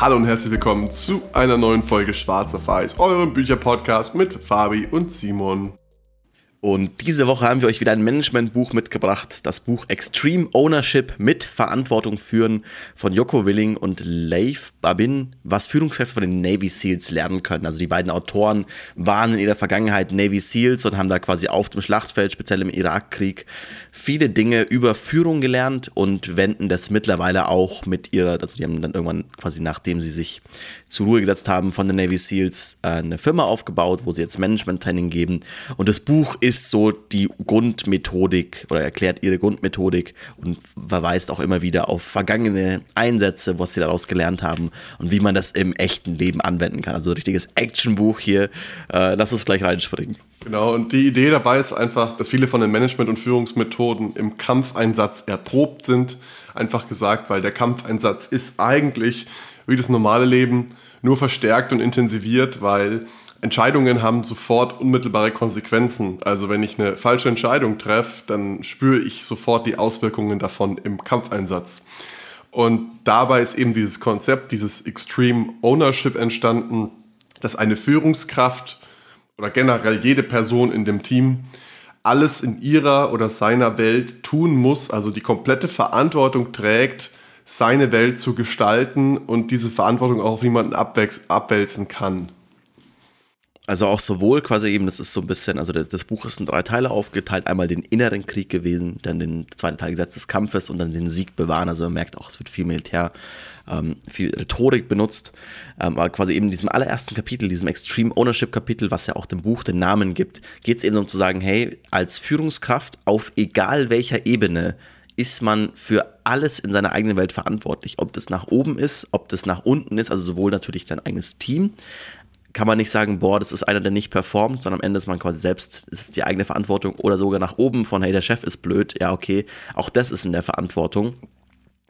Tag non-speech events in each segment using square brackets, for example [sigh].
Hallo und herzlich willkommen zu einer neuen Folge Schwarzer Weiß, eurem Bücherpodcast mit Fabi und Simon. Und diese Woche haben wir euch wieder ein Managementbuch mitgebracht, das Buch Extreme Ownership mit Verantwortung führen von Joko Willing und Leif Babin, was Führungskräfte von den Navy SEALs lernen können. Also die beiden Autoren waren in ihrer Vergangenheit Navy SEALs und haben da quasi auf dem Schlachtfeld, speziell im Irakkrieg, viele Dinge über Führung gelernt und wenden das mittlerweile auch mit ihrer, also die haben dann irgendwann quasi nachdem sie sich zur Ruhe gesetzt haben von den Navy SEALs äh, eine Firma aufgebaut, wo sie jetzt Management-Training geben. Und das Buch ist so die Grundmethodik oder erklärt ihre Grundmethodik und verweist auch immer wieder auf vergangene Einsätze, was sie daraus gelernt haben und wie man das im echten Leben anwenden kann. Also ein richtiges Actionbuch hier. Äh, lass uns gleich reinspringen. Genau, und die Idee dabei ist einfach, dass viele von den Management- und Führungsmethoden im Kampfeinsatz erprobt sind. Einfach gesagt, weil der Kampfeinsatz ist eigentlich wie das normale Leben nur verstärkt und intensiviert, weil Entscheidungen haben sofort unmittelbare Konsequenzen. Also wenn ich eine falsche Entscheidung treffe, dann spüre ich sofort die Auswirkungen davon im Kampfeinsatz. Und dabei ist eben dieses Konzept, dieses Extreme Ownership entstanden, dass eine Führungskraft oder generell jede Person in dem Team alles in ihrer oder seiner Welt tun muss, also die komplette Verantwortung trägt, seine Welt zu gestalten und diese Verantwortung auch auf niemanden abwälzen kann. Also auch sowohl quasi eben, das ist so ein bisschen, also das Buch ist in drei Teile aufgeteilt. Einmal den inneren Krieg gewesen, dann den zweiten Teil Gesetz des Kampfes und dann den Sieg bewahren. Also man merkt auch, es wird viel Militär, ähm, viel Rhetorik benutzt. Ähm, aber quasi eben in diesem allerersten Kapitel, diesem Extreme Ownership Kapitel, was ja auch dem Buch den Namen gibt, geht es eben um zu sagen, hey, als Führungskraft auf egal welcher Ebene ist man für alles in seiner eigenen Welt verantwortlich. Ob das nach oben ist, ob das nach unten ist, also sowohl natürlich sein eigenes Team, kann man nicht sagen, boah, das ist einer, der nicht performt, sondern am Ende ist man quasi selbst, ist es die eigene Verantwortung oder sogar nach oben von, hey, der Chef ist blöd, ja, okay, auch das ist in der Verantwortung.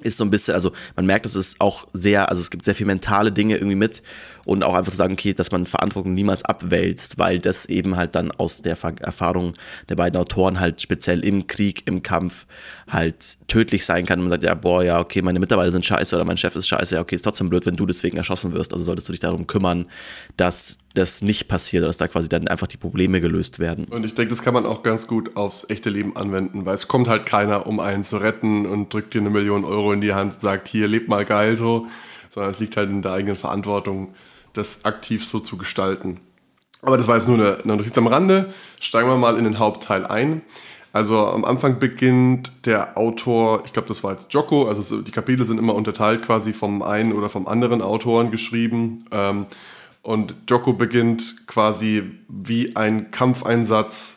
Ist so ein bisschen, also man merkt, es ist auch sehr, also es gibt sehr viel mentale Dinge irgendwie mit und auch einfach zu sagen, okay, dass man Verantwortung niemals abwälzt, weil das eben halt dann aus der Erfahrung der beiden Autoren halt speziell im Krieg, im Kampf halt tödlich sein kann. Und man sagt, ja, boah, ja, okay, meine Mitarbeiter sind scheiße oder mein Chef ist scheiße, ja, okay, ist trotzdem blöd, wenn du deswegen erschossen wirst. Also solltest du dich darum kümmern, dass das nicht passiert, dass da quasi dann einfach die Probleme gelöst werden. Und ich denke, das kann man auch ganz gut aufs echte Leben anwenden, weil es kommt halt keiner, um einen zu retten und drückt dir eine Million Euro in die Hand und sagt, hier, leb mal geil so, sondern es liegt halt in der eigenen Verantwortung, das aktiv so zu gestalten. Aber das war jetzt nur eine, Notiz am Rande. Steigen wir mal in den Hauptteil ein. Also am Anfang beginnt der Autor, ich glaube, das war jetzt Jocko, also die Kapitel sind immer unterteilt quasi vom einen oder vom anderen Autoren geschrieben. Ähm, und Jocko beginnt quasi wie ein Kampfeinsatz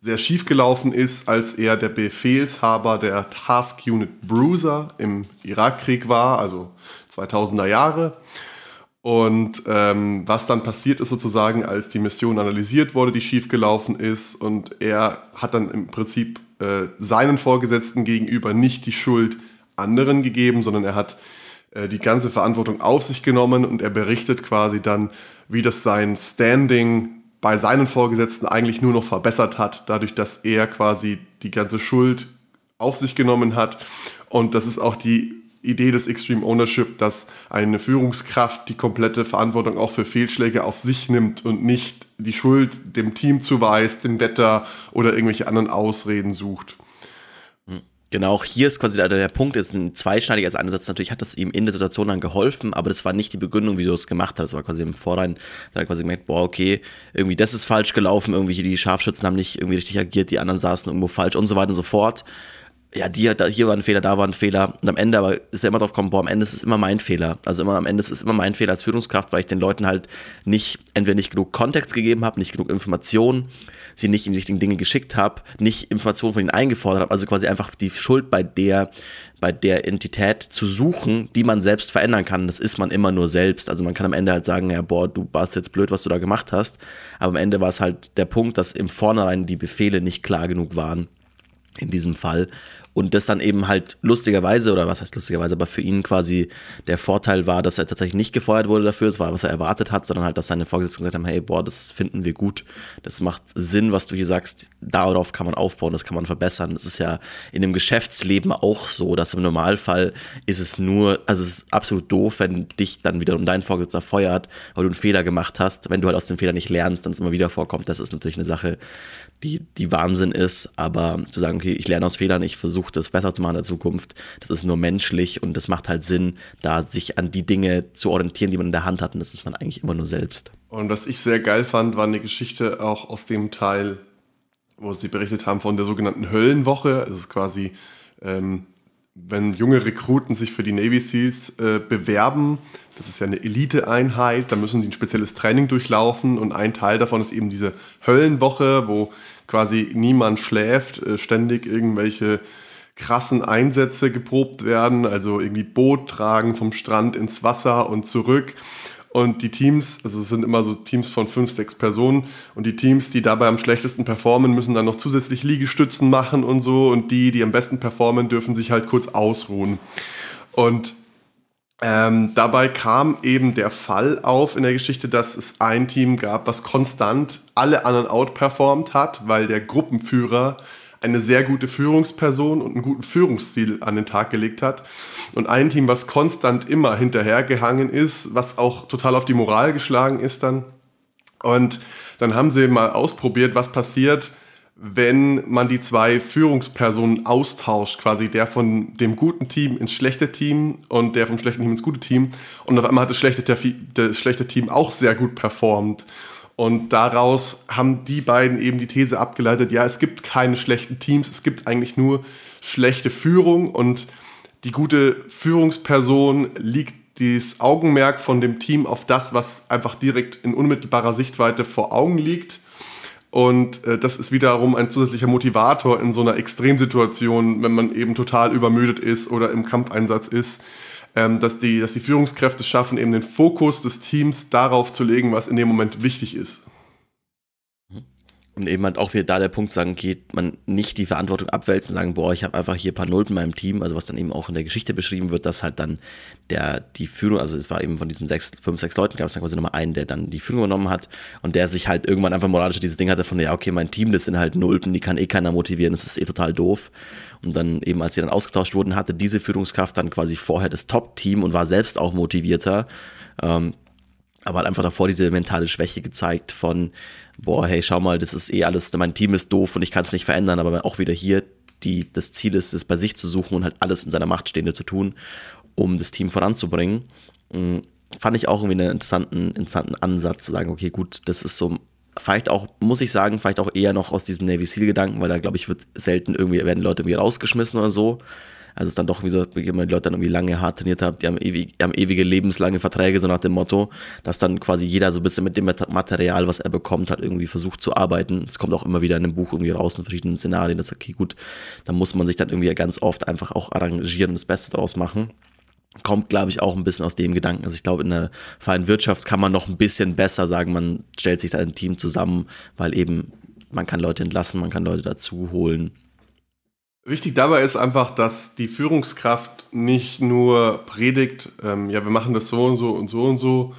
sehr schief gelaufen ist, als er der Befehlshaber der Task Unit Bruiser im Irakkrieg war, also 2000er Jahre. Und ähm, was dann passiert ist sozusagen, als die Mission analysiert wurde, die schiefgelaufen ist, und er hat dann im Prinzip äh, seinen Vorgesetzten gegenüber nicht die Schuld anderen gegeben, sondern er hat äh, die ganze Verantwortung auf sich genommen und er berichtet quasi dann, wie das sein Standing bei seinen Vorgesetzten eigentlich nur noch verbessert hat, dadurch, dass er quasi die ganze Schuld auf sich genommen hat. Und das ist auch die Idee des Extreme Ownership, dass eine Führungskraft die komplette Verantwortung auch für Fehlschläge auf sich nimmt und nicht die Schuld dem Team zuweist, dem Wetter oder irgendwelche anderen Ausreden sucht. Hm. Genau, auch hier ist quasi der, der Punkt, ist ein zweischneidiger Ansatz. Natürlich hat das ihm in der Situation dann geholfen, aber das war nicht die Begründung, wieso er es gemacht hat. Das war quasi im Vorrein, da hat quasi gemerkt, boah, okay, irgendwie das ist falsch gelaufen, irgendwie die Scharfschützen haben nicht irgendwie richtig agiert, die anderen saßen irgendwo falsch und so weiter und so fort ja, die, da, hier war ein Fehler, da war ein Fehler. Und am Ende aber ist er immer drauf gekommen, boah, am Ende ist es immer mein Fehler. Also immer am Ende ist es immer mein Fehler als Führungskraft, weil ich den Leuten halt nicht, entweder nicht genug Kontext gegeben habe, nicht genug Informationen, sie nicht in die richtigen Dinge geschickt habe, nicht Informationen von ihnen eingefordert habe. Also quasi einfach die Schuld bei der, bei der Entität zu suchen, die man selbst verändern kann. Das ist man immer nur selbst. Also man kann am Ende halt sagen, ja, boah, du warst jetzt blöd, was du da gemacht hast. Aber am Ende war es halt der Punkt, dass im Vornherein die Befehle nicht klar genug waren in diesem Fall Und das dann eben halt lustigerweise, oder was heißt lustigerweise, aber für ihn quasi der Vorteil war, dass er tatsächlich nicht gefeuert wurde dafür, das war, was er erwartet hat, sondern halt, dass seine Vorgesetzten gesagt haben, hey, boah, das finden wir gut, das macht Sinn, was du hier sagst, darauf kann man aufbauen, das kann man verbessern. Das ist ja in dem Geschäftsleben auch so, dass im Normalfall ist es nur, also es ist absolut doof, wenn dich dann wiederum dein Vorgesetzter feuert, weil du einen Fehler gemacht hast. Wenn du halt aus dem Fehler nicht lernst, dann es immer wieder vorkommt, das ist natürlich eine Sache, die, die Wahnsinn ist, aber zu sagen, okay, ich lerne aus Fehlern, ich versuche das besser zu machen in der Zukunft, das ist nur menschlich und das macht halt Sinn, da sich an die Dinge zu orientieren, die man in der Hand hat und das ist man eigentlich immer nur selbst. Und was ich sehr geil fand, war eine Geschichte auch aus dem Teil, wo sie berichtet haben von der sogenannten Höllenwoche. Es ist quasi, ähm, wenn junge Rekruten sich für die Navy SEALs äh, bewerben, das ist ja eine Eliteeinheit, da müssen die ein spezielles Training durchlaufen und ein Teil davon ist eben diese Höllenwoche, wo quasi niemand schläft, äh, ständig irgendwelche krassen Einsätze geprobt werden, also irgendwie Boot tragen vom Strand ins Wasser und zurück. Und die Teams, also es sind immer so Teams von fünf, sechs Personen und die Teams, die dabei am schlechtesten performen, müssen dann noch zusätzlich Liegestützen machen und so und die, die am besten performen, dürfen sich halt kurz ausruhen. Und ähm, dabei kam eben der Fall auf in der Geschichte, dass es ein Team gab, was konstant alle anderen outperformt hat, weil der Gruppenführer eine sehr gute Führungsperson und einen guten Führungsstil an den Tag gelegt hat. Und ein Team, was konstant immer hinterhergehangen ist, was auch total auf die Moral geschlagen ist dann. Und dann haben sie mal ausprobiert, was passiert, wenn man die zwei Führungspersonen austauscht, quasi der von dem guten Team ins schlechte Team und der vom schlechten Team ins gute Team. Und auf einmal hat das schlechte, das schlechte Team auch sehr gut performt. Und daraus haben die beiden eben die These abgeleitet, ja, es gibt keine schlechten Teams, es gibt eigentlich nur schlechte Führung. Und die gute Führungsperson liegt das Augenmerk von dem Team auf das, was einfach direkt in unmittelbarer Sichtweite vor Augen liegt. Und äh, das ist wiederum ein zusätzlicher Motivator in so einer Extremsituation, wenn man eben total übermüdet ist oder im Kampfeinsatz ist, ähm, dass, die, dass die Führungskräfte schaffen, eben den Fokus des Teams darauf zu legen, was in dem Moment wichtig ist. Und eben halt auch wieder da der Punkt sagen, geht man nicht die Verantwortung abwälzen sagen, boah, ich habe einfach hier ein paar Nulpen in meinem Team, also was dann eben auch in der Geschichte beschrieben wird, dass halt dann der, die Führung, also es war eben von diesen sechs, fünf, sechs Leuten, gab es dann quasi nochmal einen, der dann die Führung übernommen hat und der sich halt irgendwann einfach moralisch dieses Ding hatte von, ja, okay, mein Team, das sind halt Nulpen, die kann eh keiner motivieren, das ist eh total doof. Und dann eben, als sie dann ausgetauscht wurden, hatte diese Führungskraft dann quasi vorher das Top-Team und war selbst auch motivierter. Ähm, aber hat einfach davor diese mentale Schwäche gezeigt von, boah, hey, schau mal, das ist eh alles, mein Team ist doof und ich kann es nicht verändern, aber auch wieder hier die, das Ziel ist, es bei sich zu suchen und halt alles in seiner Macht Stehende zu tun, um das Team voranzubringen. Mhm. Fand ich auch irgendwie einen interessanten, interessanten Ansatz zu sagen, okay, gut, das ist so, vielleicht auch, muss ich sagen, vielleicht auch eher noch aus diesem Navy Seal-Gedanken, weil da, glaube ich, wird selten irgendwie, werden Leute irgendwie rausgeschmissen oder so. Also es ist dann doch, wie so, wie man die Leute dann irgendwie lange hart trainiert haben, die haben, ewig, haben ewige lebenslange Verträge, so nach dem Motto, dass dann quasi jeder so ein bisschen mit dem Material, was er bekommt, hat irgendwie versucht zu arbeiten. Es kommt auch immer wieder in dem Buch irgendwie raus in verschiedenen Szenarien, dass okay, gut, da muss man sich dann irgendwie ganz oft einfach auch arrangieren und das Beste daraus machen kommt, glaube ich, auch ein bisschen aus dem Gedanken. Also ich glaube, in der freien Wirtschaft kann man noch ein bisschen besser sagen, man stellt sich da ein Team zusammen, weil eben man kann Leute entlassen, man kann Leute dazu holen. Wichtig dabei ist einfach, dass die Führungskraft nicht nur predigt, ähm, ja, wir machen das so und so und so und so,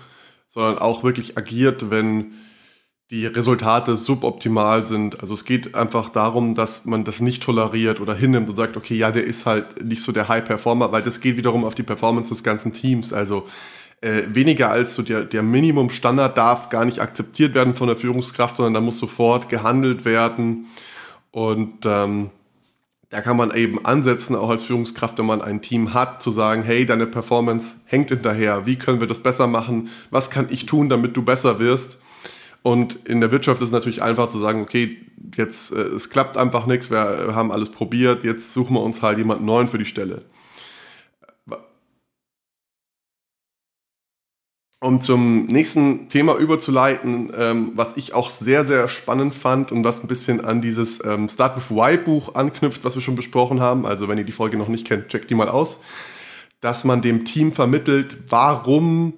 sondern auch wirklich agiert, wenn die Resultate suboptimal sind. Also es geht einfach darum, dass man das nicht toleriert oder hinnimmt und sagt, okay, ja, der ist halt nicht so der High-Performer, weil das geht wiederum auf die Performance des ganzen Teams. Also äh, weniger als so der, der Minimum-Standard darf gar nicht akzeptiert werden von der Führungskraft, sondern da muss sofort gehandelt werden. Und ähm, da kann man eben ansetzen, auch als Führungskraft, wenn man ein Team hat, zu sagen, hey, deine Performance hängt hinterher, wie können wir das besser machen, was kann ich tun, damit du besser wirst. Und in der Wirtschaft ist es natürlich einfach zu sagen, okay, jetzt äh, es klappt einfach nichts, wir haben alles probiert, jetzt suchen wir uns halt jemanden neuen für die Stelle. Um zum nächsten Thema überzuleiten, ähm, was ich auch sehr, sehr spannend fand und was ein bisschen an dieses ähm, Start with Why Buch anknüpft, was wir schon besprochen haben. Also wenn ihr die Folge noch nicht kennt, checkt die mal aus. Dass man dem Team vermittelt, warum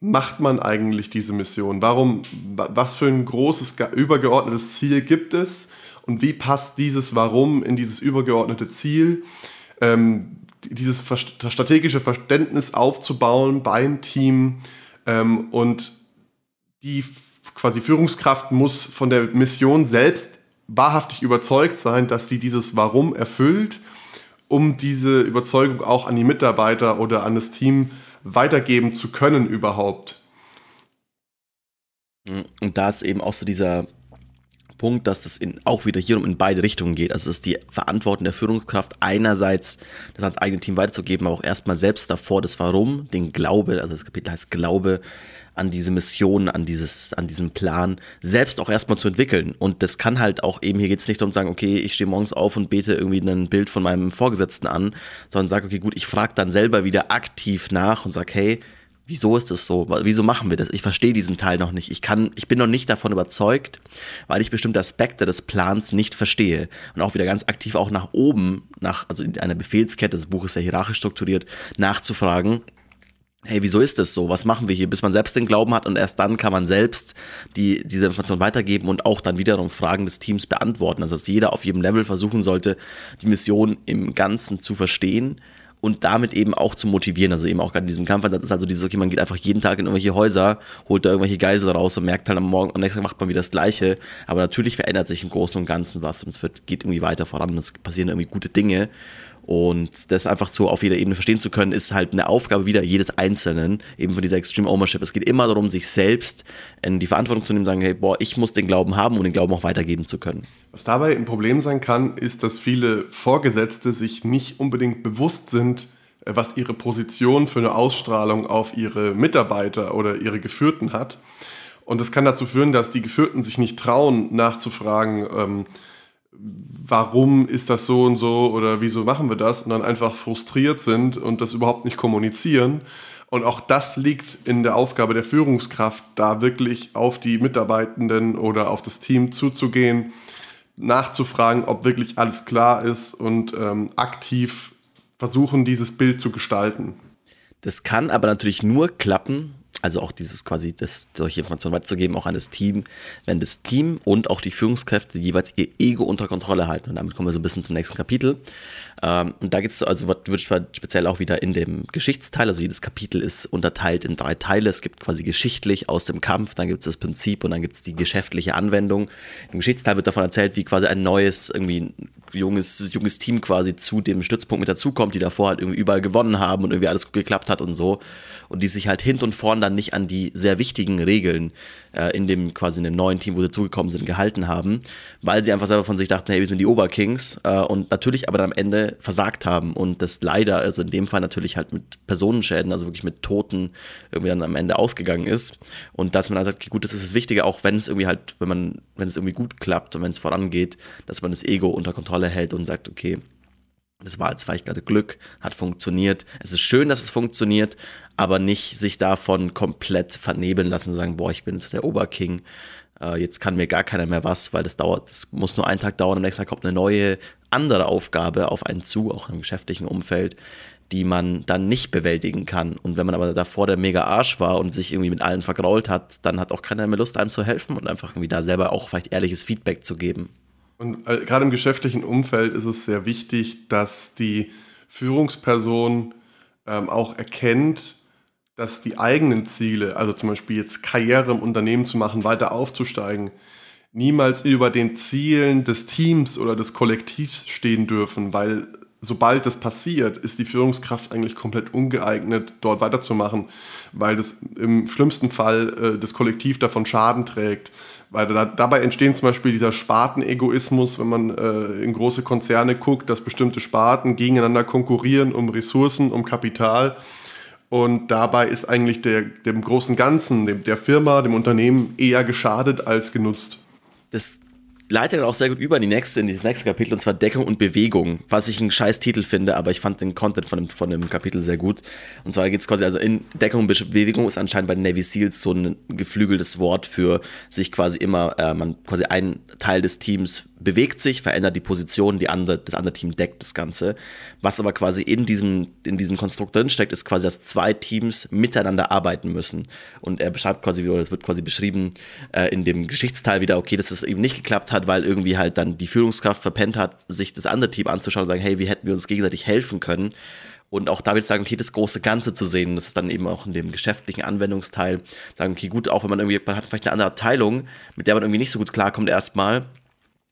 macht man eigentlich diese Mission? Warum, was für ein großes, übergeordnetes Ziel gibt es? Und wie passt dieses Warum in dieses übergeordnete Ziel? Ähm, dieses strategische Verständnis aufzubauen beim Team ähm, und die quasi Führungskraft muss von der Mission selbst wahrhaftig überzeugt sein, dass sie dieses Warum erfüllt, um diese Überzeugung auch an die Mitarbeiter oder an das Team weitergeben zu können überhaupt. Und da ist eben auch so dieser Punkt, dass das in, auch wieder hier um in beide Richtungen geht. Also es ist die Verantwortung der Führungskraft einerseits, das ans eigene Team weiterzugeben, aber auch erstmal selbst davor das Warum, den Glaube, also das Kapitel heißt Glaube an diese Mission, an dieses, an diesen Plan, selbst auch erstmal zu entwickeln. Und das kann halt auch eben, hier geht es nicht darum zu sagen, okay, ich stehe morgens auf und bete irgendwie ein Bild von meinem Vorgesetzten an, sondern sage, okay, gut, ich frage dann selber wieder aktiv nach und sage, hey, wieso ist es so? Wieso machen wir das? Ich verstehe diesen Teil noch nicht. Ich kann, ich bin noch nicht davon überzeugt, weil ich bestimmte Aspekte des Plans nicht verstehe. Und auch wieder ganz aktiv auch nach oben, nach, also in einer Befehlskette, das Buch ist ja hierarchisch strukturiert, nachzufragen, hey, wieso ist das so? Was machen wir hier? Bis man selbst den Glauben hat und erst dann kann man selbst die, diese Information weitergeben und auch dann wiederum Fragen des Teams beantworten. Also dass jeder auf jedem Level versuchen sollte, die Mission im Ganzen zu verstehen und damit eben auch zu motivieren. Also eben auch gerade in diesem Kampf, das ist also dieses, okay, man geht einfach jeden Tag in irgendwelche Häuser, holt da irgendwelche Geisel raus und merkt halt am Morgen, am nächsten Tag macht man wieder das Gleiche. Aber natürlich verändert sich im Großen und Ganzen was und es wird, geht irgendwie weiter voran und es passieren irgendwie gute Dinge. Und das einfach so auf jeder Ebene verstehen zu können, ist halt eine Aufgabe wieder jedes Einzelnen, eben von dieser Extreme Ownership. Es geht immer darum, sich selbst in die Verantwortung zu nehmen, sagen, hey, boah, ich muss den Glauben haben, um den Glauben auch weitergeben zu können. Was dabei ein Problem sein kann, ist, dass viele Vorgesetzte sich nicht unbedingt bewusst sind, äh, was ihre Position für eine Ausstrahlung auf ihre Mitarbeiter oder ihre Geführten hat. Und das kann dazu führen, dass die Geführten sich nicht trauen, nachzufragen, ähm, warum ist das so und so oder wieso machen wir das und dann einfach frustriert sind und das überhaupt nicht kommunizieren. Und auch das liegt in der Aufgabe der Führungskraft, da wirklich auf die Mitarbeitenden oder auf das Team zuzugehen, nachzufragen, ob wirklich alles klar ist und ähm, aktiv versuchen, dieses Bild zu gestalten. Das kann aber natürlich nur klappen, also auch dieses quasi, das, solche Informationen weiterzugeben, auch an das Team, wenn das Team und auch die Führungskräfte jeweils ihr Ego unter Kontrolle halten. Und damit kommen wir so ein bisschen zum nächsten Kapitel. Ähm, und da geht es, also wird speziell auch wieder in dem Geschichtsteil, also jedes Kapitel ist unterteilt in drei Teile. Es gibt quasi geschichtlich aus dem Kampf, dann gibt es das Prinzip und dann gibt es die geschäftliche Anwendung. Im Geschichtsteil wird davon erzählt, wie quasi ein neues, irgendwie junges, junges Team quasi zu dem Stützpunkt mit dazukommt, die davor halt irgendwie überall gewonnen haben und irgendwie alles gut geklappt hat und so. Und die sich halt hinten und vorn dann nicht an die sehr wichtigen Regeln äh, in dem quasi in dem neuen Team, wo sie zugekommen sind, gehalten haben, weil sie einfach selber von sich dachten, hey, wir sind die Oberkings äh, und natürlich aber dann am Ende versagt haben und das leider, also in dem Fall natürlich halt mit Personenschäden, also wirklich mit Toten irgendwie dann am Ende ausgegangen ist und dass man dann sagt, okay, gut, das ist das Wichtige, auch wenn es irgendwie halt, wenn man, wenn es irgendwie gut klappt und wenn es vorangeht, dass man das Ego unter Kontrolle hält und sagt, okay, das war jetzt vielleicht gerade Glück, hat funktioniert. Es ist schön, dass es funktioniert, aber nicht sich davon komplett vernebeln lassen sagen, boah, ich bin jetzt der Oberking. Äh, jetzt kann mir gar keiner mehr was, weil das dauert, das muss nur einen Tag dauern, am nächsten Tag kommt eine neue, andere Aufgabe auf einen zu, auch im geschäftlichen Umfeld, die man dann nicht bewältigen kann. Und wenn man aber davor der mega Arsch war und sich irgendwie mit allen vergrault hat, dann hat auch keiner mehr Lust, einem zu helfen und einfach irgendwie da selber auch vielleicht ehrliches Feedback zu geben. Und äh, gerade im geschäftlichen Umfeld ist es sehr wichtig, dass die Führungsperson ähm, auch erkennt, dass die eigenen Ziele, also zum Beispiel jetzt Karriere im Unternehmen zu machen, weiter aufzusteigen, niemals über den Zielen des Teams oder des Kollektivs stehen dürfen, weil sobald das passiert, ist die Führungskraft eigentlich komplett ungeeignet, dort weiterzumachen, weil das im schlimmsten Fall äh, das Kollektiv davon Schaden trägt. Weil da, dabei entstehen zum Beispiel dieser Spartenegoismus, wenn man äh, in große Konzerne guckt, dass bestimmte Sparten gegeneinander konkurrieren um Ressourcen, um Kapital. Und dabei ist eigentlich der, dem großen Ganzen, dem, der Firma, dem Unternehmen eher geschadet als genutzt. Das leitet dann auch sehr gut über in, die nächste, in dieses nächste Kapitel, und zwar Deckung und Bewegung, was ich einen scheiß Titel finde, aber ich fand den Content von dem, von dem Kapitel sehr gut. Und zwar geht es quasi, also in Deckung und Bewegung ist anscheinend bei den Navy Seals so ein geflügeltes Wort für sich quasi immer, äh, man quasi einen Teil des Teams bewegt sich, verändert die Position, die andere, das andere Team deckt das Ganze. Was aber quasi in diesem, in diesem Konstrukt drin steckt, ist quasi, dass zwei Teams miteinander arbeiten müssen. Und er beschreibt quasi, oder das wird quasi beschrieben äh, in dem Geschichtsteil wieder, okay, dass es eben nicht geklappt hat, weil irgendwie halt dann die Führungskraft verpennt hat, sich das andere Team anzuschauen und sagen, hey, wie hätten wir uns gegenseitig helfen können? Und auch da würde ich sagen, okay, das große Ganze zu sehen, das ist dann eben auch in dem geschäftlichen Anwendungsteil, sagen, okay, gut, auch wenn man irgendwie, man hat vielleicht eine andere Abteilung, mit der man irgendwie nicht so gut klarkommt erstmal,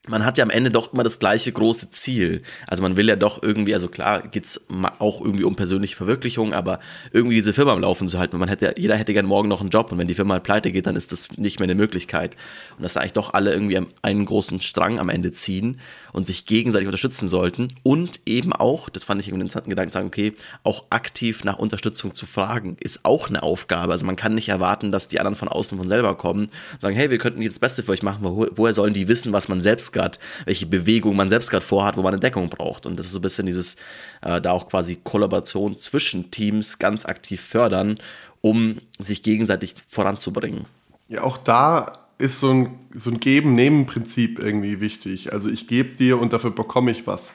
man hat ja am Ende doch immer das gleiche große Ziel. Also man will ja doch irgendwie, also klar geht es auch irgendwie um persönliche Verwirklichung, aber irgendwie diese Firma am Laufen zu halten. Man hätte, jeder hätte gern morgen noch einen Job und wenn die Firma halt pleite geht, dann ist das nicht mehr eine Möglichkeit. Und dass eigentlich doch alle irgendwie einen großen Strang am Ende ziehen und sich gegenseitig unterstützen sollten und eben auch, das fand ich einen interessanten Gedanken, sagen, okay, auch aktiv nach Unterstützung zu fragen, ist auch eine Aufgabe. Also man kann nicht erwarten, dass die anderen von außen von selber kommen und sagen, hey, wir könnten hier das Beste für euch machen, woher sollen die wissen, was man selbst gerade, welche Bewegung man selbst gerade vorhat, wo man eine Deckung braucht. Und das ist so ein bisschen dieses, äh, da auch quasi Kollaboration zwischen Teams ganz aktiv fördern, um sich gegenseitig voranzubringen. Ja, auch da ist so ein, so ein Geben-Nehmen-Prinzip irgendwie wichtig. Also ich gebe dir und dafür bekomme ich was.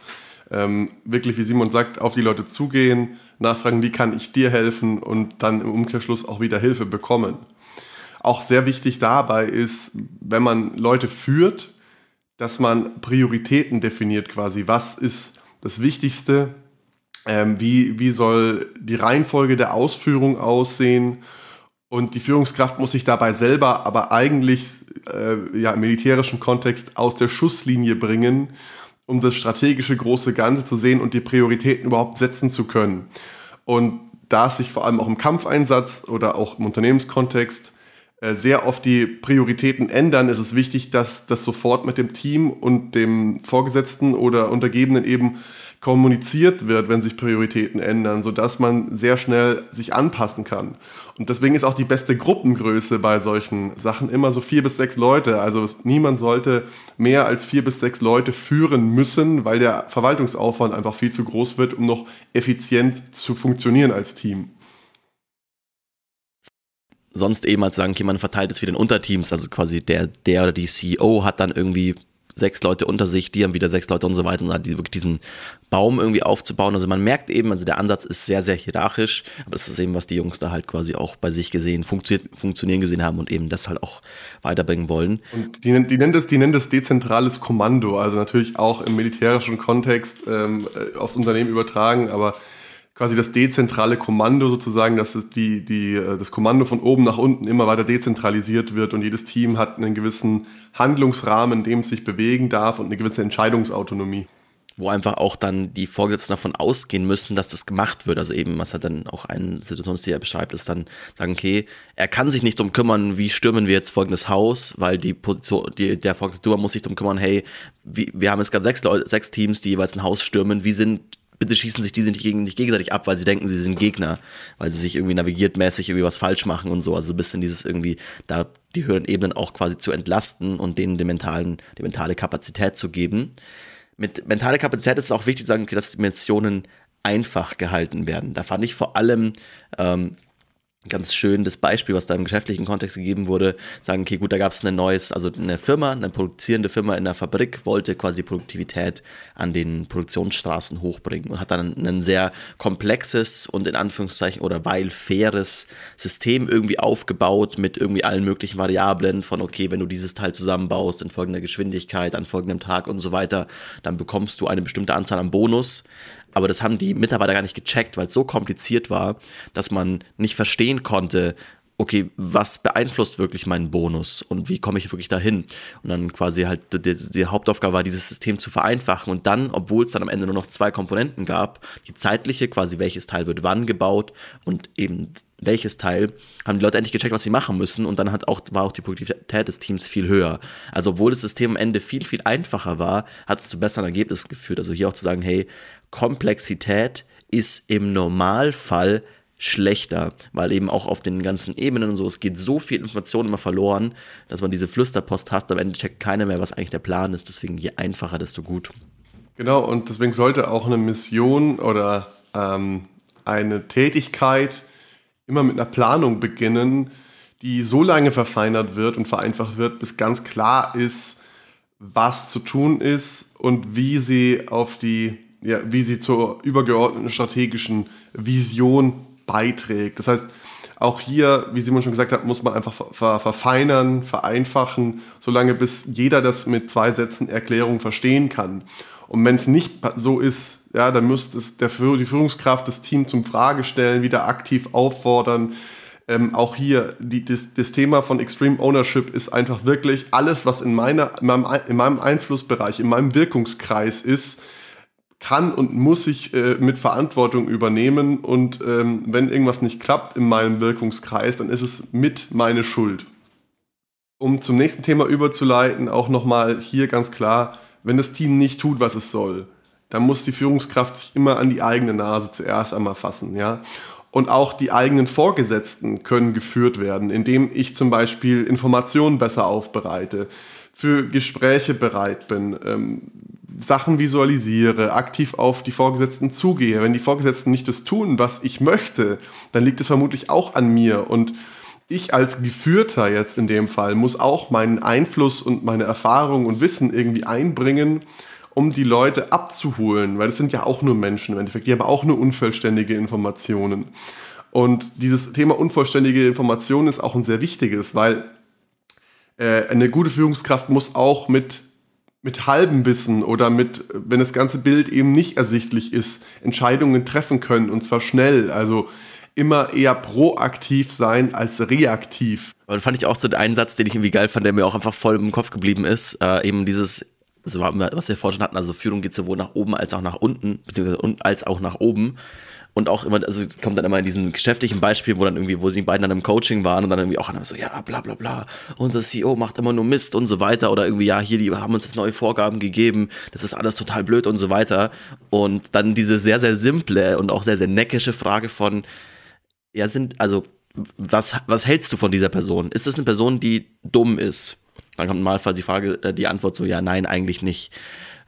Ähm, wirklich, wie Simon sagt, auf die Leute zugehen, nachfragen, wie kann ich dir helfen und dann im Umkehrschluss auch wieder Hilfe bekommen. Auch sehr wichtig dabei ist, wenn man Leute führt, dass man Prioritäten definiert quasi. Was ist das Wichtigste? Ähm, wie, wie soll die Reihenfolge der Ausführung aussehen? Und die Führungskraft muss sich dabei selber aber eigentlich äh, ja, im militärischen Kontext aus der Schusslinie bringen, um das strategische große Ganze zu sehen und die Prioritäten überhaupt setzen zu können. Und da es sich vor allem auch im Kampfeinsatz oder auch im Unternehmenskontext sehr oft die Prioritäten ändern, ist es wichtig, dass das sofort mit dem Team und dem Vorgesetzten oder Untergebenen eben kommuniziert wird, wenn sich Prioritäten ändern, sodass man sehr schnell sich anpassen kann. Und deswegen ist auch die beste Gruppengröße bei solchen Sachen immer so vier bis sechs Leute. Also niemand sollte mehr als vier bis sechs Leute führen müssen, weil der Verwaltungsaufwand einfach viel zu groß wird, um noch effizient zu funktionieren als Team sonst eben als sagen, okay, man verteilt es wieder in Unterteams, also quasi der, der oder die CEO hat dann irgendwie sechs Leute unter sich, die haben wieder sechs Leute und so weiter und dann wirklich diesen Baum irgendwie aufzubauen. Also man merkt eben, also der Ansatz ist sehr, sehr hierarchisch, aber das ist eben, was die Jungs da halt quasi auch bei sich gesehen, funktionieren gesehen haben und eben das halt auch weiterbringen wollen. Und die, die, nennen, das, die nennen das dezentrales Kommando, also natürlich auch im militärischen Kontext ähm, äh, aufs Unternehmen übertragen, aber quasi das dezentrale Kommando sozusagen, dass es die, die, äh, das Kommando von oben nach unten immer weiter dezentralisiert wird und jedes Team hat einen gewissen Handlungsrahmen, in dem es sich bewegen darf und eine gewisse Entscheidungsautonomie. Wo einfach auch dann die Vorgesetzten davon ausgehen müssen, dass das gemacht wird. Also eben, was er dann auch eine Situation ist, die er beschreibt, ist dann sagen, okay, er kann sich nicht darum kümmern, wie stürmen wir jetzt folgendes Haus, weil die Position, die, der Vorgesetzte muss sich darum kümmern, hey, wie, wir haben jetzt gerade sechs, sechs Teams, die jeweils ein Haus stürmen, wie sind bitte schießen sich diese nicht, gegen, nicht gegenseitig ab, weil sie denken, sie sind Gegner, weil sie sich irgendwie navigiertmäßig irgendwie was falsch machen und so. Also ein bisschen dieses irgendwie, da die höheren Ebenen auch quasi zu entlasten und denen die, mentalen, die mentale Kapazität zu geben. Mit mentaler Kapazität ist es auch wichtig zu sagen, dass Dimensionen einfach gehalten werden. Da fand ich vor allem ähm, ganz schön das Beispiel, was da im geschäftlichen Kontext gegeben wurde, sagen, okay, gut, da gab es ein neues, also eine Firma, eine produzierende Firma in der Fabrik wollte quasi Produktivität an den Produktionsstraßen hochbringen und hat dann ein sehr komplexes und in Anführungszeichen oder weil faires System irgendwie aufgebaut mit irgendwie allen möglichen Variablen von, okay, wenn du dieses Teil zusammenbaust in folgender Geschwindigkeit, an folgendem Tag und so weiter, dann bekommst du eine bestimmte Anzahl an Bonus aber das haben die Mitarbeiter gar nicht gecheckt, weil es so kompliziert war, dass man nicht verstehen konnte, okay, was beeinflusst wirklich meinen Bonus und wie komme ich wirklich dahin? Und dann quasi halt die, die, Hauptaufgabe war, dieses System zu vereinfachen und dann, obwohl es dann am Ende nur noch zwei Komponenten gab, die zeitliche, quasi welches Teil wird wann gebaut und eben welches Teil, haben die Leute endlich gecheckt, was sie machen müssen und dann hat auch, war auch die Produktivität des Teams viel höher. Also obwohl das System am Ende viel, viel einfacher war, hat es zu besseren Ergebnissen geführt. Also hier auch zu sagen, hey, Komplexität ist im Normalfall schlechter, weil eben auch auf den ganzen Ebenen und so, es geht so viel Information immer verloren, dass man diese Flüsterpost hast, am Ende checkt keiner mehr, was eigentlich der Plan ist, deswegen je einfacher, desto gut. Genau, und deswegen sollte auch eine Mission oder ähm, eine Tätigkeit immer mit einer Planung beginnen, die so lange verfeinert wird und vereinfacht wird, bis ganz klar ist, was zu tun ist und wie sie auf die, ja, wie sie zur übergeordneten strategischen Vision beiträgt. Das heißt, auch hier, wie Simon schon gesagt hat, muss man einfach ver verfeinern, vereinfachen, solange bis jeder das mit zwei Sätzen Erklärung verstehen kann. Und wenn es nicht so ist, ja, dann muss es der, die Führungskraft das Team zum Fragestellen wieder aktiv auffordern. Ähm, auch hier, die, das, das, Thema von Extreme Ownership ist einfach wirklich alles, was in, meiner, in, meinem, in meinem Einflussbereich, in meinem Wirkungskreis ist, kann und muss ich äh, mit Verantwortung übernehmen. Und ähm, wenn irgendwas nicht klappt in meinem Wirkungskreis, dann ist es mit meine Schuld. Um zum nächsten Thema überzuleiten, auch nochmal hier ganz klar, wenn das Team nicht tut, was es soll, dann muss die Führungskraft sich immer an die eigene Nase zuerst einmal fassen, ja. Und auch die eigenen Vorgesetzten können geführt werden, indem ich zum Beispiel Informationen besser aufbereite, für Gespräche bereit bin, ähm, Sachen visualisiere, aktiv auf die Vorgesetzten zugehe. Wenn die Vorgesetzten nicht das tun, was ich möchte, dann liegt es vermutlich auch an mir. Und ich als Geführter jetzt in dem Fall muss auch meinen Einfluss und meine Erfahrung und Wissen irgendwie einbringen, um die Leute abzuholen, weil das sind ja auch nur Menschen im Endeffekt, die haben auch nur unvollständige Informationen. Und dieses Thema unvollständige Informationen ist auch ein sehr wichtiges, weil äh, eine gute Führungskraft muss auch mit mit halbem Wissen oder mit, wenn das ganze Bild eben nicht ersichtlich ist, Entscheidungen treffen können und zwar schnell. Also immer eher proaktiv sein als reaktiv. Aber fand ich auch so einen Satz, den ich irgendwie geil fand, der mir auch einfach voll im Kopf geblieben ist. Äh, eben dieses, also was wir vorhin schon hatten, also Führung geht sowohl nach oben als auch nach unten, beziehungsweise als auch nach oben und auch immer, also kommt dann immer in diesen geschäftlichen Beispiel, wo dann irgendwie, wo die beiden dann im Coaching waren und dann irgendwie auch einer so, ja, bla bla bla, unser CEO macht immer nur Mist und so weiter oder irgendwie, ja, hier, die haben uns jetzt neue Vorgaben gegeben, das ist alles total blöd und so weiter. Und dann diese sehr, sehr simple und auch sehr, sehr neckische Frage von, ja, sind, also, was, was hältst du von dieser Person? Ist das eine Person, die dumm ist? Dann kommt normalerweise die Frage, äh, die Antwort so, ja, nein, eigentlich nicht.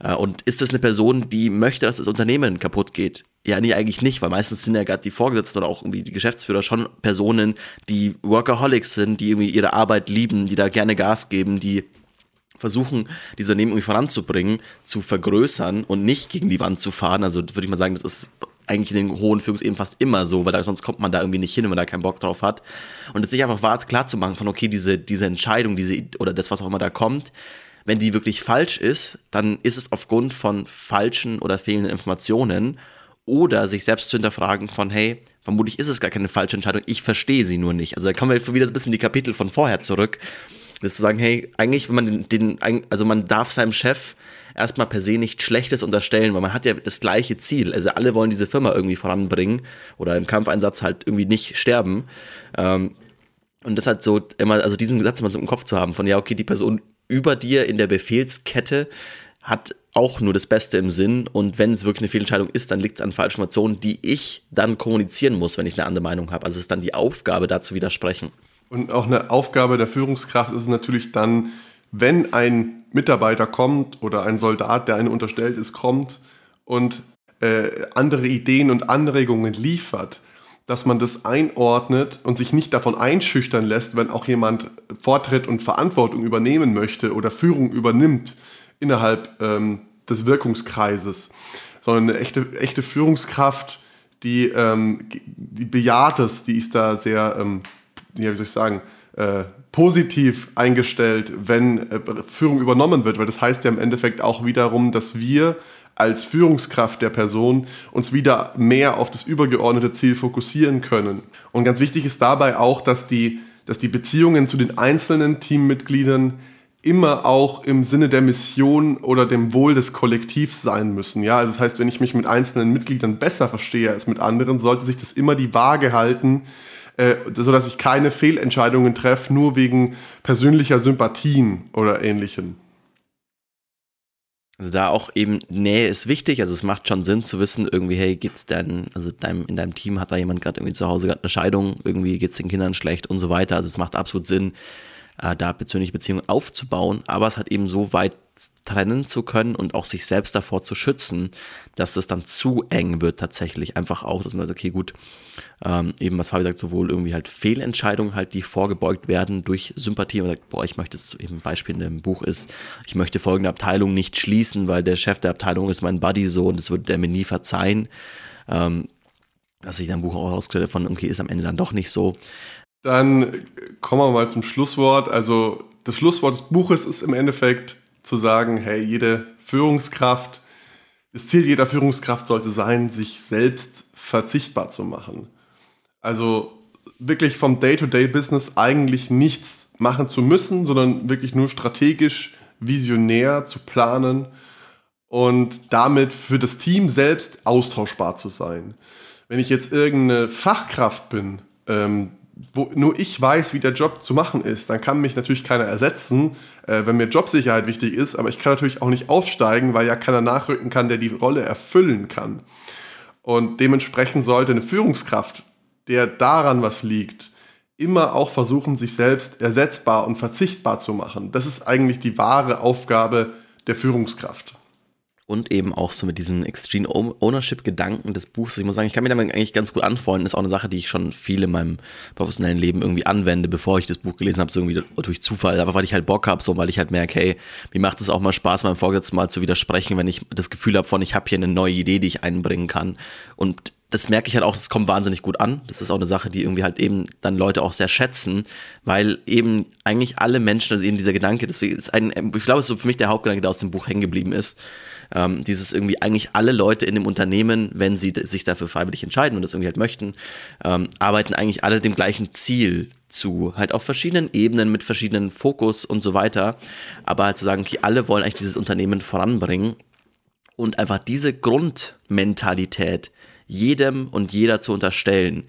Äh, und ist das eine Person, die möchte, dass das Unternehmen kaputt geht? Ja, nee, eigentlich nicht, weil meistens sind ja gerade die Vorgesetzten oder auch irgendwie die Geschäftsführer schon Personen, die Workaholics sind, die irgendwie ihre Arbeit lieben, die da gerne Gas geben, die versuchen, diese Unternehmen irgendwie voranzubringen, zu vergrößern und nicht gegen die Wand zu fahren. Also würde ich mal sagen, das ist eigentlich in den hohen Führungsebenen fast immer so, weil da, sonst kommt man da irgendwie nicht hin, wenn man da keinen Bock drauf hat. Und es sich einfach wahr, klar zu machen von, okay, diese, diese Entscheidung, diese, oder das, was auch immer da kommt, wenn die wirklich falsch ist, dann ist es aufgrund von falschen oder fehlenden Informationen oder sich selbst zu hinterfragen von, hey, vermutlich ist es gar keine falsche Entscheidung, ich verstehe sie nur nicht. Also da kommen wir wieder ein bisschen die Kapitel von vorher zurück. Das zu sagen, hey, eigentlich, wenn man den, den, also man darf seinem Chef erstmal per se nichts Schlechtes unterstellen, weil man hat ja das gleiche Ziel. Also alle wollen diese Firma irgendwie voranbringen oder im Kampfeinsatz halt irgendwie nicht sterben. Ähm, und das hat so immer, also diesen Satz immer so im Kopf zu haben, von ja, okay, die Person über dir in der Befehlskette hat auch nur das Beste im Sinn und wenn es wirklich eine Fehlentscheidung ist, dann liegt es an falschen Informationen, die ich dann kommunizieren muss, wenn ich eine andere Meinung habe. Also es ist dann die Aufgabe, da zu widersprechen. Und auch eine Aufgabe der Führungskraft ist natürlich dann, wenn ein Mitarbeiter kommt oder ein Soldat, der einem unterstellt ist, kommt und äh, andere Ideen und Anregungen liefert, dass man das einordnet und sich nicht davon einschüchtern lässt, wenn auch jemand vortritt und Verantwortung übernehmen möchte oder Führung übernimmt innerhalb ähm, des Wirkungskreises, sondern eine echte, echte Führungskraft, die, ähm, die bejaht es, die ist da sehr, ähm, ja, wie soll ich sagen, äh, positiv eingestellt, wenn äh, Führung übernommen wird, weil das heißt ja im Endeffekt auch wiederum, dass wir als Führungskraft der Person uns wieder mehr auf das übergeordnete Ziel fokussieren können. Und ganz wichtig ist dabei auch, dass die, dass die Beziehungen zu den einzelnen Teammitgliedern immer auch im Sinne der Mission oder dem Wohl des Kollektivs sein müssen. Ja, also das heißt, wenn ich mich mit einzelnen Mitgliedern besser verstehe als mit anderen, sollte sich das immer die Waage halten, äh, sodass ich keine Fehlentscheidungen treffe, nur wegen persönlicher Sympathien oder ähnlichem. Also da auch eben Nähe ist wichtig, also es macht schon Sinn zu wissen, irgendwie, hey, geht's denn, also deinem, in deinem Team hat da jemand gerade irgendwie zu Hause gerade eine Scheidung, irgendwie geht's den Kindern schlecht und so weiter. Also es macht absolut Sinn, äh, da persönliche Beziehungen aufzubauen, aber es hat eben so weit trennen zu können und auch sich selbst davor zu schützen, dass es dann zu eng wird tatsächlich. Einfach auch, dass man sagt, okay, gut, ähm, eben was Fabi sagt, sowohl irgendwie halt Fehlentscheidungen halt, die vorgebeugt werden durch Sympathie. Man sagt, boah, ich möchte jetzt eben ein Beispiel in dem Buch ist, ich möchte folgende Abteilung nicht schließen, weil der Chef der Abteilung ist mein Buddy so und das würde der mir nie verzeihen. Ähm, dass ich dann Buch auch rauskriege von, okay, ist am Ende dann doch nicht so. Dann kommen wir mal zum Schlusswort. Also das Schlusswort des Buches ist im Endeffekt zu sagen, hey, jede Führungskraft, das Ziel jeder Führungskraft sollte sein, sich selbst verzichtbar zu machen. Also wirklich vom Day-to-Day-Business eigentlich nichts machen zu müssen, sondern wirklich nur strategisch, visionär zu planen und damit für das Team selbst austauschbar zu sein. Wenn ich jetzt irgendeine Fachkraft bin, ähm, wo nur ich weiß, wie der Job zu machen ist, dann kann mich natürlich keiner ersetzen, äh, wenn mir Jobsicherheit wichtig ist, aber ich kann natürlich auch nicht aufsteigen, weil ja keiner nachrücken kann, der die Rolle erfüllen kann. Und dementsprechend sollte eine Führungskraft, der daran was liegt, immer auch versuchen, sich selbst ersetzbar und verzichtbar zu machen. Das ist eigentlich die wahre Aufgabe der Führungskraft und eben auch so mit diesem Extreme Ownership-Gedanken des Buchs. Ich muss sagen, ich kann mir damit eigentlich ganz gut anfreunden. Ist auch eine Sache, die ich schon viel in meinem professionellen Leben irgendwie anwende, bevor ich das Buch gelesen habe, so irgendwie durch Zufall, aber weil ich halt Bock habe, so weil ich halt merke, hey, mir macht es auch mal Spaß, meinem Vorgesetzten mal zu widersprechen, wenn ich das Gefühl habe von, ich habe hier eine neue Idee, die ich einbringen kann. Und das merke ich halt auch, das kommt wahnsinnig gut an. Das ist auch eine Sache, die irgendwie halt eben dann Leute auch sehr schätzen, weil eben eigentlich alle Menschen, also eben dieser Gedanke, deswegen ist ein, ich glaube, es ist so für mich der Hauptgedanke, der aus dem Buch hängen geblieben ist ähm, dieses irgendwie eigentlich alle Leute in dem Unternehmen, wenn sie sich dafür freiwillig entscheiden und das irgendwie halt möchten, ähm, arbeiten eigentlich alle dem gleichen Ziel zu, halt auf verschiedenen Ebenen mit verschiedenen Fokus und so weiter, aber halt zu sagen, okay, alle wollen eigentlich dieses Unternehmen voranbringen und einfach diese Grundmentalität jedem und jeder zu unterstellen,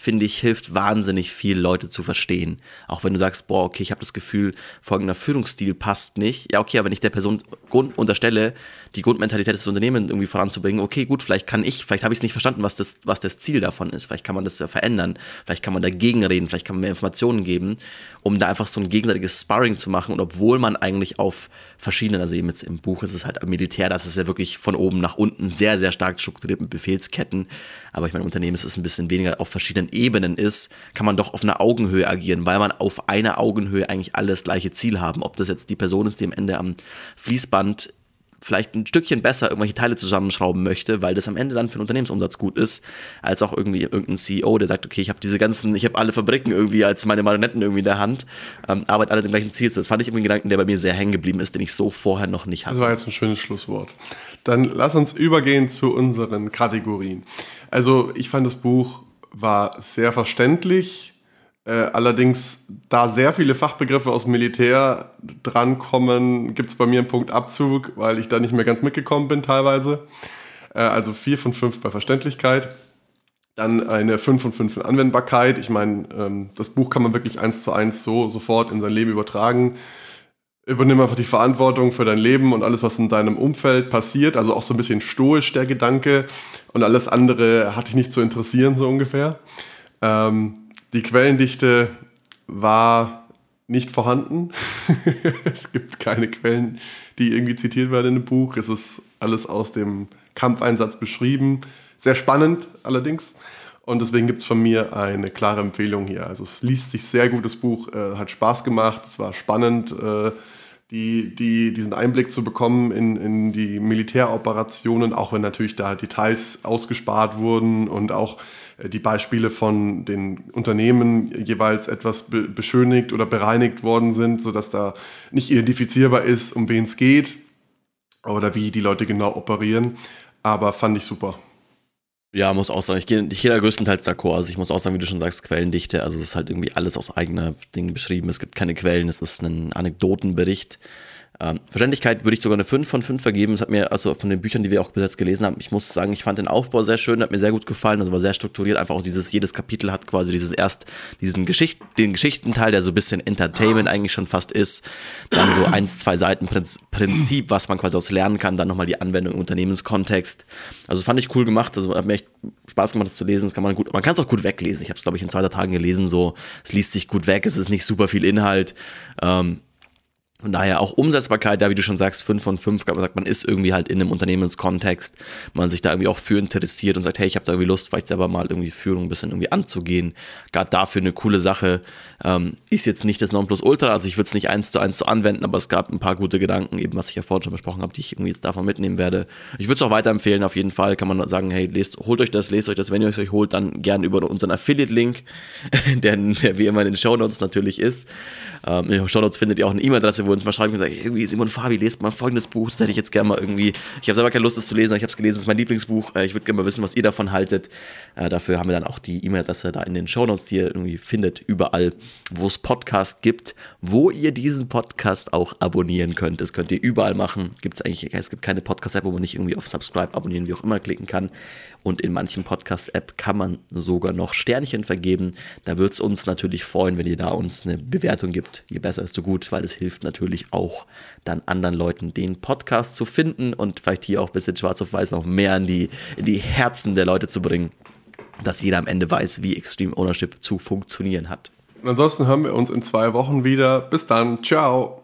finde ich, hilft wahnsinnig viel, Leute zu verstehen. Auch wenn du sagst, boah, okay, ich habe das Gefühl, folgender Führungsstil passt nicht. Ja, okay, aber wenn ich der Person Grund unterstelle, die Grundmentalität des Unternehmens irgendwie voranzubringen, okay, gut, vielleicht kann ich, vielleicht habe ich es nicht verstanden, was das, was das Ziel davon ist. Vielleicht kann man das verändern, vielleicht kann man dagegen reden, vielleicht kann man mehr Informationen geben, um da einfach so ein gegenseitiges Sparring zu machen. Und obwohl man eigentlich auf verschiedenen, also eben jetzt im Buch ist es halt Militär, das ist ja wirklich von oben nach unten sehr, sehr stark strukturiert mit Befehlsketten. Aber ich meine, im Unternehmen ist es ein bisschen weniger auf verschiedenen Ebenen ist, kann man doch auf einer Augenhöhe agieren, weil man auf einer Augenhöhe eigentlich alles gleiche Ziel haben. Ob das jetzt die Person ist, die am Ende am Fließband vielleicht ein Stückchen besser irgendwelche Teile zusammenschrauben möchte, weil das am Ende dann für den Unternehmensumsatz gut ist, als auch irgendwie irgendein CEO, der sagt, okay, ich habe diese ganzen, ich habe alle Fabriken irgendwie als meine Marionetten irgendwie in der Hand, ähm, arbeiten alle dem gleichen Ziel. Das fand ich irgendwie einen Gedanken, der bei mir sehr hängen geblieben ist, den ich so vorher noch nicht hatte. Das war jetzt ein schönes Schlusswort. Dann lass uns übergehen zu unseren Kategorien. Also ich fand das Buch war sehr verständlich, äh, allerdings, da sehr viele Fachbegriffe aus Militär drankommen, gibt es bei mir einen Punkt Abzug, weil ich da nicht mehr ganz mitgekommen bin teilweise. Äh, also 4 von 5 bei Verständlichkeit. Dann eine 5 von 5 in Anwendbarkeit. Ich meine, ähm, das Buch kann man wirklich eins zu eins so sofort in sein Leben übertragen. Übernimm einfach die Verantwortung für dein Leben und alles, was in deinem Umfeld passiert. Also auch so ein bisschen stoisch der Gedanke. Und alles andere hat dich nicht zu interessieren, so ungefähr. Ähm, die Quellendichte war nicht vorhanden. [laughs] es gibt keine Quellen, die irgendwie zitiert werden in dem Buch. Es ist alles aus dem Kampfeinsatz beschrieben. Sehr spannend allerdings. Und deswegen gibt es von mir eine klare Empfehlung hier. Also es liest sich sehr gut, das Buch äh, hat Spaß gemacht, es war spannend, äh, die, die, diesen Einblick zu bekommen in, in die Militäroperationen, auch wenn natürlich da Details ausgespart wurden und auch äh, die Beispiele von den Unternehmen jeweils etwas be beschönigt oder bereinigt worden sind, sodass da nicht identifizierbar ist, um wen es geht oder wie die Leute genau operieren. Aber fand ich super. Ja, muss auch sagen, ich gehe, ich gehe da größtenteils d'accord. Also ich muss auch sagen, wie du schon sagst, Quellendichte. Also es ist halt irgendwie alles aus eigener Ding beschrieben. Es gibt keine Quellen, es ist ein Anekdotenbericht. Ähm, Verständlichkeit würde ich sogar eine 5 von 5 vergeben. Es hat mir, also von den Büchern, die wir auch besetzt gelesen haben, ich muss sagen, ich fand den Aufbau sehr schön, hat mir sehr gut gefallen. Also war sehr strukturiert. Einfach auch dieses, jedes Kapitel hat quasi dieses erst, diesen Geschicht, den Geschichtenteil, der so ein bisschen Entertainment eigentlich schon fast ist. Dann so eins, zwei Seiten Prinzip, was man quasi aus lernen kann. Dann nochmal die Anwendung im Unternehmenskontext. Also fand ich cool gemacht. Also hat mir echt Spaß gemacht, das zu lesen. Das kann man gut, man kann es auch gut weglesen. Ich habe es, glaube ich, in zwei Tagen gelesen. So, es liest sich gut weg. Es ist nicht super viel Inhalt. Ähm, Von daher auch Umsetzbarkeit, da wie du schon sagst, 5 von 5, man sagt, man ist irgendwie halt in einem Unternehmenskontext, man sich da irgendwie auch für interessiert und sagt, hey, ich habe da irgendwie Lust, vielleicht selber mal irgendwie Führung ein bisschen irgendwie anzugehen. Gerade dafür eine coole Sache. Ähm, ist jetzt nicht das Nonplusultra, also ich würde es nicht eins zu eins so anwenden, aber es gab ein paar gute Gedanken, eben was ich ja vorhin schon besprochen habe, die ich irgendwie jetzt davon mitnehmen werde. Ich würde es auch weiterempfehlen, auf jeden Fall kann man sagen, hey, lest, holt euch das, lest euch das, wenn ihr es euch holt, dann gerne über unseren Affiliate-Link, [laughs] der, der, wie immer in den Show Notes natürlich ist. Ähm, in den Show Notes findet ihr auch eine E-Mail-Adresse, wo uns mal schreiben könnt, irgendwie Simon Fabi, lest mal folgendes Buch, das hätte ich jetzt gerne mal irgendwie, ich habe selber keine Lust, das zu lesen, aber ich habe es gelesen, das ist mein Lieblingsbuch, äh, ich würde gerne mal wissen, was ihr davon haltet. Äh, dafür haben wir dann auch die E-Mail-Adresse da in den Show Notes, die ihr irgendwie findet, überall, wo es Podcast gibt, wo ihr diesen Podcast auch abonnieren könnt. Das könnt ihr überall machen. Gibt's eigentlich, es gibt keine Podcast-App, wo man nicht irgendwie auf Subscribe, abonnieren, wie auch immer klicken kann. Und in manchen Podcast-App kann man sogar noch Sternchen vergeben. Da würde es uns natürlich freuen, wenn ihr da uns eine Bewertung gibt. Je besser, desto gut, weil es hilft natürlich auch dann anderen Leuten den Podcast zu finden und vielleicht hier auch ein bisschen schwarz auf weiß noch mehr in die, in die Herzen der Leute zu bringen, dass jeder am Ende weiß, wie Extreme Ownership zu funktionieren hat. Ansonsten hören wir uns in zwei Wochen wieder. Bis dann. Ciao.